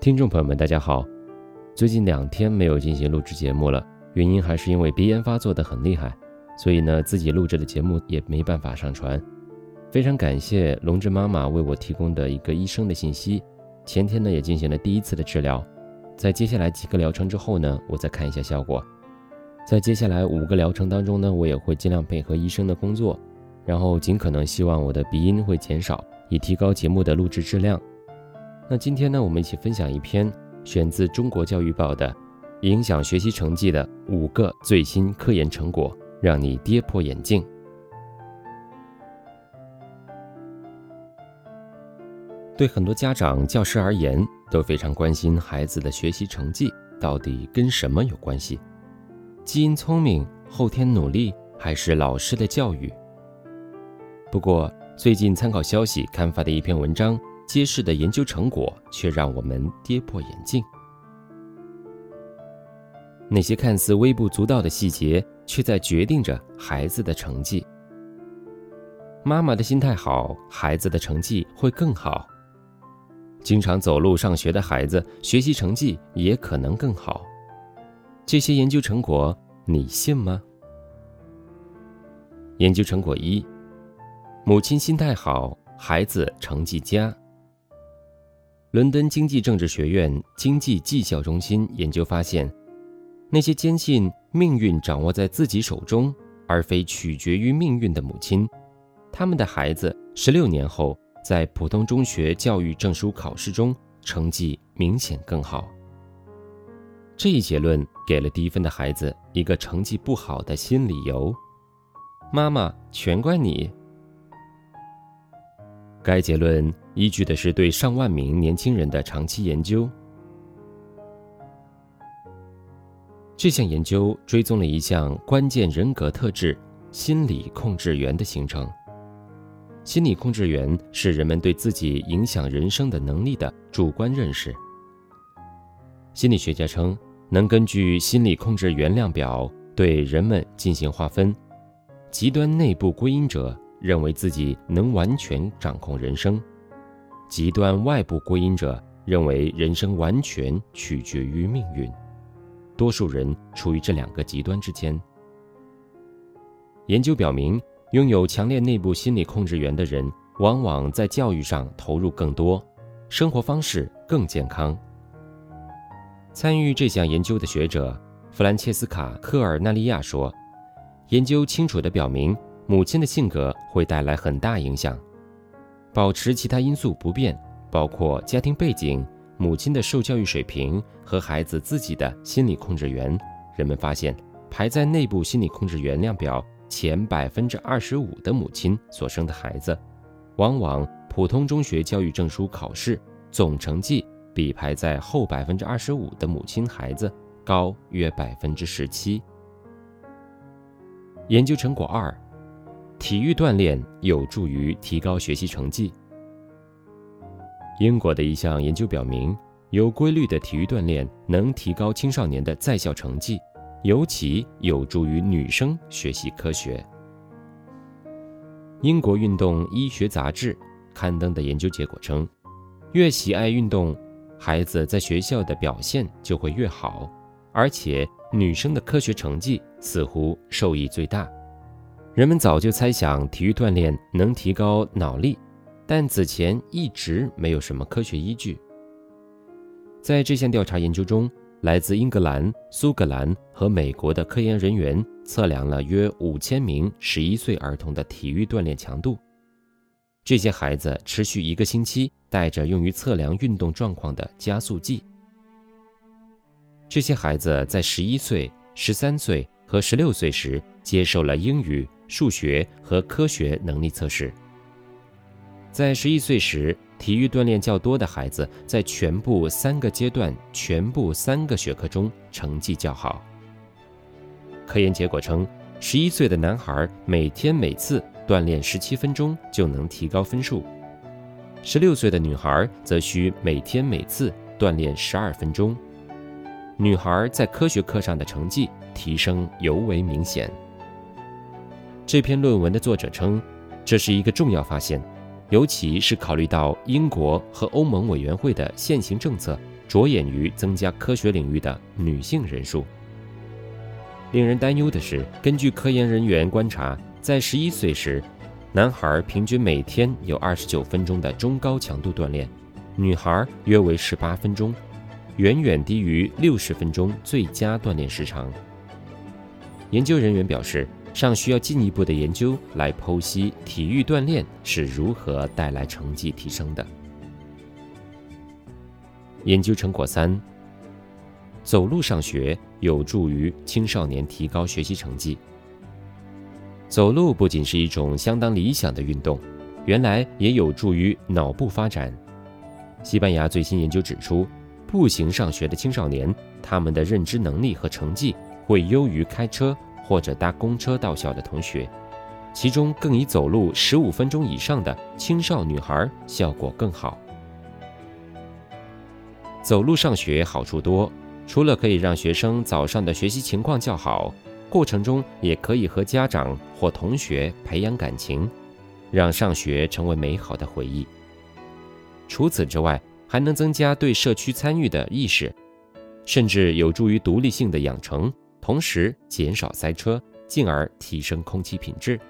听众朋友们，大家好。最近两天没有进行录制节目了，原因还是因为鼻炎发作的很厉害，所以呢，自己录制的节目也没办法上传。非常感谢龙志妈妈为我提供的一个医生的信息。前天呢，也进行了第一次的治疗，在接下来几个疗程之后呢，我再看一下效果。在接下来五个疗程当中呢，我也会尽量配合医生的工作，然后尽可能希望我的鼻音会减少，以提高节目的录制质量。那今天呢，我们一起分享一篇选自《中国教育报》的影响学习成绩的五个最新科研成果，让你跌破眼镜。对很多家长、教师而言，都非常关心孩子的学习成绩到底跟什么有关系？基因聪明、后天努力，还是老师的教育？不过，最近参考消息刊发的一篇文章。揭示的研究成果却让我们跌破眼镜。那些看似微不足道的细节，却在决定着孩子的成绩。妈妈的心态好，孩子的成绩会更好。经常走路上学的孩子，学习成绩也可能更好。这些研究成果，你信吗？研究成果一：母亲心态好，孩子成绩佳。伦敦经济政治学院经济绩效中心研究发现，那些坚信命运掌握在自己手中，而非取决于命运的母亲，他们的孩子十六年后在普通中学教育证书考试中成绩明显更好。这一结论给了低分的孩子一个成绩不好的新理由：妈妈，全怪你。该结论依据的是对上万名年轻人的长期研究。这项研究追踪了一项关键人格特质——心理控制源的形成。心理控制源是人们对自己影响人生的能力的主观认识。心理学家称，能根据心理控制源量表对人们进行划分：极端内部归因者。认为自己能完全掌控人生，极端外部归因者认为人生完全取决于命运，多数人处于这两个极端之间。研究表明，拥有强烈内部心理控制源的人，往往在教育上投入更多，生活方式更健康。参与这项研究的学者弗兰切斯卡·科尔纳利亚说：“研究清楚地表明。”母亲的性格会带来很大影响，保持其他因素不变，包括家庭背景、母亲的受教育水平和孩子自己的心理控制源。人们发现，排在内部心理控制员量表前百分之二十五的母亲所生的孩子，往往普通中学教育证书考试总成绩比排在后百分之二十五的母亲孩子高约百分之十七。研究成果二。体育锻炼有助于提高学习成绩。英国的一项研究表明，有规律的体育锻炼能提高青少年的在校成绩，尤其有助于女生学习科学。英国运动医学杂志刊登的研究结果称，越喜爱运动，孩子在学校的表现就会越好，而且女生的科学成绩似乎受益最大。人们早就猜想体育锻炼能提高脑力，但此前一直没有什么科学依据。在这项调查研究中，来自英格兰、苏格兰和美国的科研人员测量了约五千名十一岁儿童的体育锻炼强度。这些孩子持续一个星期带着用于测量运动状况的加速计。这些孩子在十一岁、十三岁和十六岁时接受了英语。数学和科学能力测试。在十一岁时，体育锻炼较多的孩子在全部三个阶段、全部三个学科中成绩较好。科研结果称，十一岁的男孩每天每次锻炼十七分钟就能提高分数，十六岁的女孩则需每天每次锻炼十二分钟。女孩在科学课上的成绩提升尤为明显。这篇论文的作者称，这是一个重要发现，尤其是考虑到英国和欧盟委员会的现行政策着眼于增加科学领域的女性人数。令人担忧的是，根据科研人员观察，在十一岁时，男孩平均每天有二十九分钟的中高强度锻炼，女孩约为十八分钟，远远低于六十分钟最佳锻炼时长。研究人员表示，尚需要进一步的研究来剖析体育锻炼是如何带来成绩提升的。研究成果三：走路上学有助于青少年提高学习成绩。走路不仅是一种相当理想的运动，原来也有助于脑部发展。西班牙最新研究指出，步行上学的青少年，他们的认知能力和成绩会优于开车或者搭公车到校的同学，其中更以走路十五分钟以上的青少女孩效果更好。走路上学好处多，除了可以让学生早上的学习情况较好。过程中也可以和家长或同学培养感情，让上学成为美好的回忆。除此之外，还能增加对社区参与的意识，甚至有助于独立性的养成，同时减少塞车，进而提升空气品质。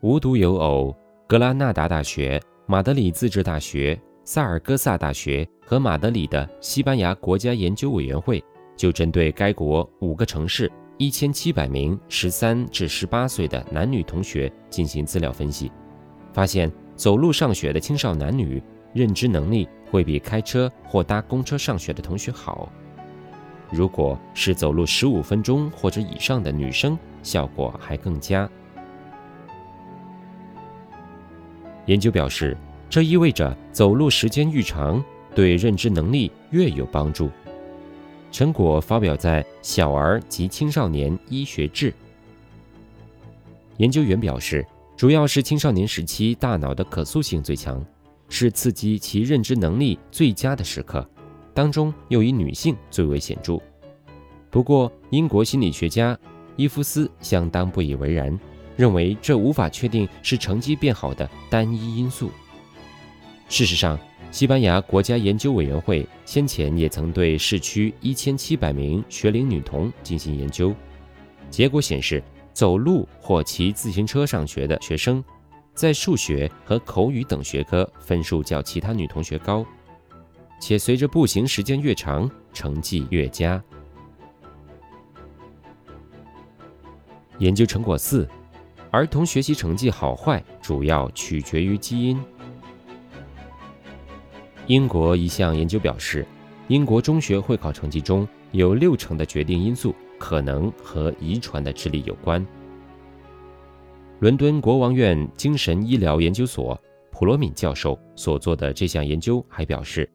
无独有偶，格拉纳达大学、马德里自治大学、萨尔戈萨大学和马德里的西班牙国家研究委员会。就针对该国五个城市一千七百名十三至十八岁的男女同学进行资料分析，发现走路上学的青少男女认知能力会比开车或搭公车上学的同学好。如果是走路十五分钟或者以上的女生，效果还更佳。研究表示，这意味着走路时间愈长，对认知能力越有帮助。成果发表在《小儿及青少年医学志》。研究员表示，主要是青少年时期大脑的可塑性最强，是刺激其认知能力最佳的时刻，当中又以女性最为显著。不过，英国心理学家伊夫斯相当不以为然，认为这无法确定是成绩变好的单一因素。事实上，西班牙国家研究委员会先前也曾对市区一千七百名学龄女童进行研究，结果显示，走路或骑自行车上学的学生，在数学和口语等学科分数较其他女同学高，且随着步行时间越长，成绩越佳。研究成果四：儿童学习成绩好坏主要取决于基因。英国一项研究表示，英国中学会考成绩中有六成的决定因素可能和遗传的智力有关。伦敦国王院精神医疗研究所普罗敏教授所做的这项研究还表示，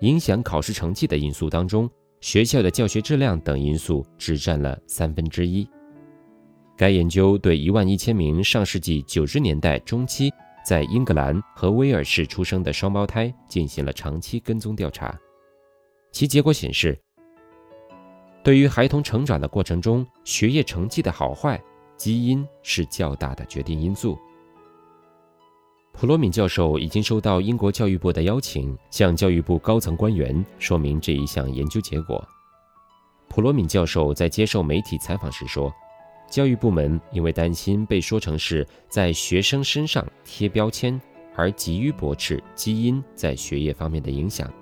影响考试成绩的因素当中，学校的教学质量等因素只占了三分之一。该研究对一万一千名上世纪九十年代中期。在英格兰和威尔士出生的双胞胎进行了长期跟踪调查，其结果显示，对于孩童成长的过程中学业成绩的好坏，基因是较大的决定因素。普罗敏教授已经收到英国教育部的邀请，向教育部高层官员说明这一项研究结果。普罗敏教授在接受媒体采访时说。教育部门因为担心被说成是在学生身上贴标签，而急于驳斥基因在学业方面的影响。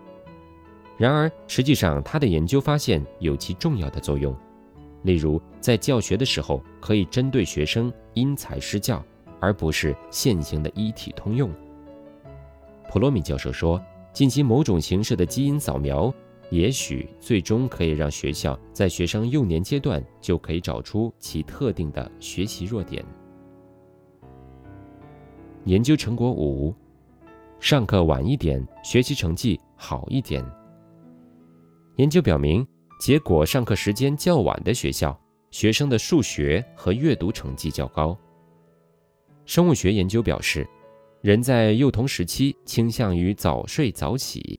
然而，实际上他的研究发现有其重要的作用，例如在教学的时候可以针对学生因材施教，而不是现行的一体通用。普罗米教授说，进行某种形式的基因扫描。也许最终可以让学校在学生幼年阶段就可以找出其特定的学习弱点。研究成果五：上课晚一点，学习成绩好一点。研究表明，结果上课时间较晚的学校，学生的数学和阅读成绩较高。生物学研究表示，人在幼童时期倾向于早睡早起。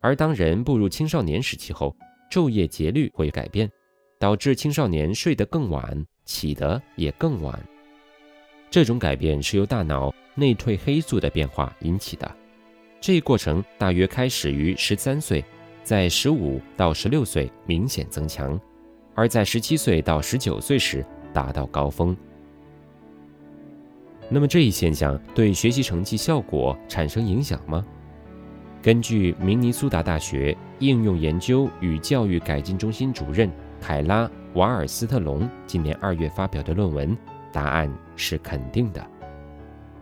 而当人步入青少年时期后，昼夜节律会改变，导致青少年睡得更晚，起得也更晚。这种改变是由大脑内褪黑素的变化引起的。这一过程大约开始于十三岁，在十五到十六岁明显增强，而在十七岁到十九岁时达到高峰。那么这一现象对学习成绩效果产生影响吗？根据明尼苏达大学应用研究与教育改进中心主任凯拉·瓦尔斯特隆今年二月发表的论文，答案是肯定的。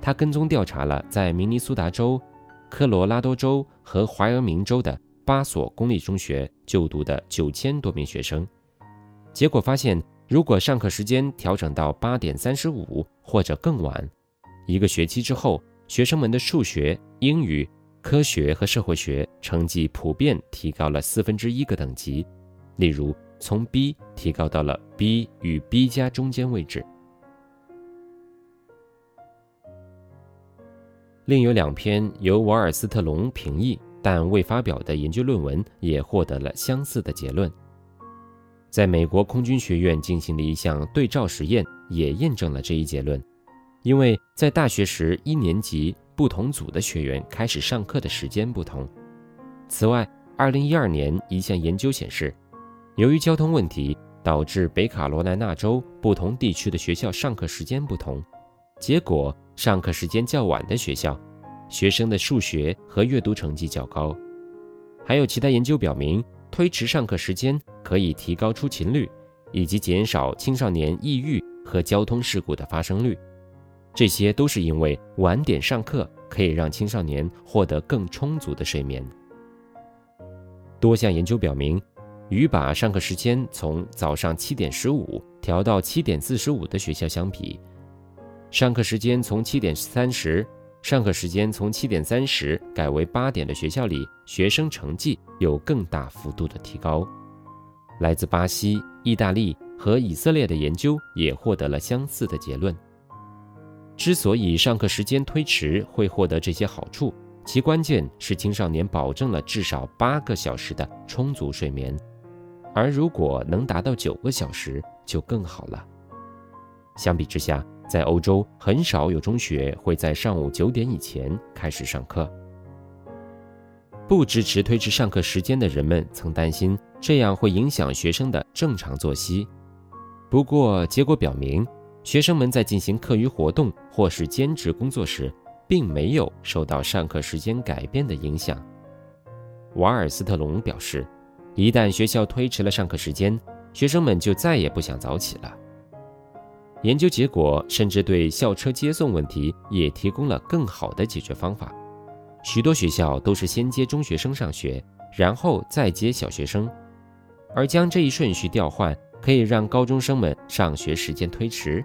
他跟踪调查了在明尼苏达州。科罗拉多州和怀俄明州的八所公立中学就读的九千多名学生，结果发现，如果上课时间调整到八点三十五或者更晚，一个学期之后，学生们的数学、英语、科学和社会学成绩普遍提高了四分之一个等级，例如从 B 提高到了 B 与 B 加中间位置。另有两篇由瓦尔斯特隆评议但未发表的研究论文也获得了相似的结论。在美国空军学院进行的一项对照实验也验证了这一结论，因为在大学时一年级不同组的学员开始上课的时间不同。此外，2012年一项研究显示，由于交通问题导致北卡罗来纳州不同地区的学校上课时间不同，结果。上课时间较晚的学校，学生的数学和阅读成绩较高。还有其他研究表明，推迟上课时间可以提高出勤率，以及减少青少年抑郁和交通事故的发生率。这些都是因为晚点上课可以让青少年获得更充足的睡眠。多项研究表明，与把上课时间从早上七点十五调到七点四十五的学校相比。上课时间从七点三十，上课时间从七点三十改为八点的学校里，学生成绩有更大幅度的提高。来自巴西、意大利和以色列的研究也获得了相似的结论。之所以上课时间推迟会获得这些好处，其关键是青少年保证了至少八个小时的充足睡眠，而如果能达到九个小时就更好了。相比之下，在欧洲，很少有中学会在上午九点以前开始上课。不支持推迟上课时间的人们曾担心这样会影响学生的正常作息。不过，结果表明，学生们在进行课余活动或是兼职工作时，并没有受到上课时间改变的影响。瓦尔斯特隆表示，一旦学校推迟了上课时间，学生们就再也不想早起了。研究结果甚至对校车接送问题也提供了更好的解决方法。许多学校都是先接中学生上学，然后再接小学生，而将这一顺序调换，可以让高中生们上学时间推迟。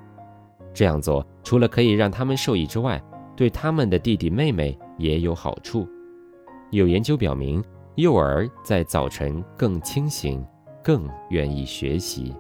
这样做除了可以让他们受益之外，对他们的弟弟妹妹也有好处。有研究表明，幼儿在早晨更清醒，更愿意学习。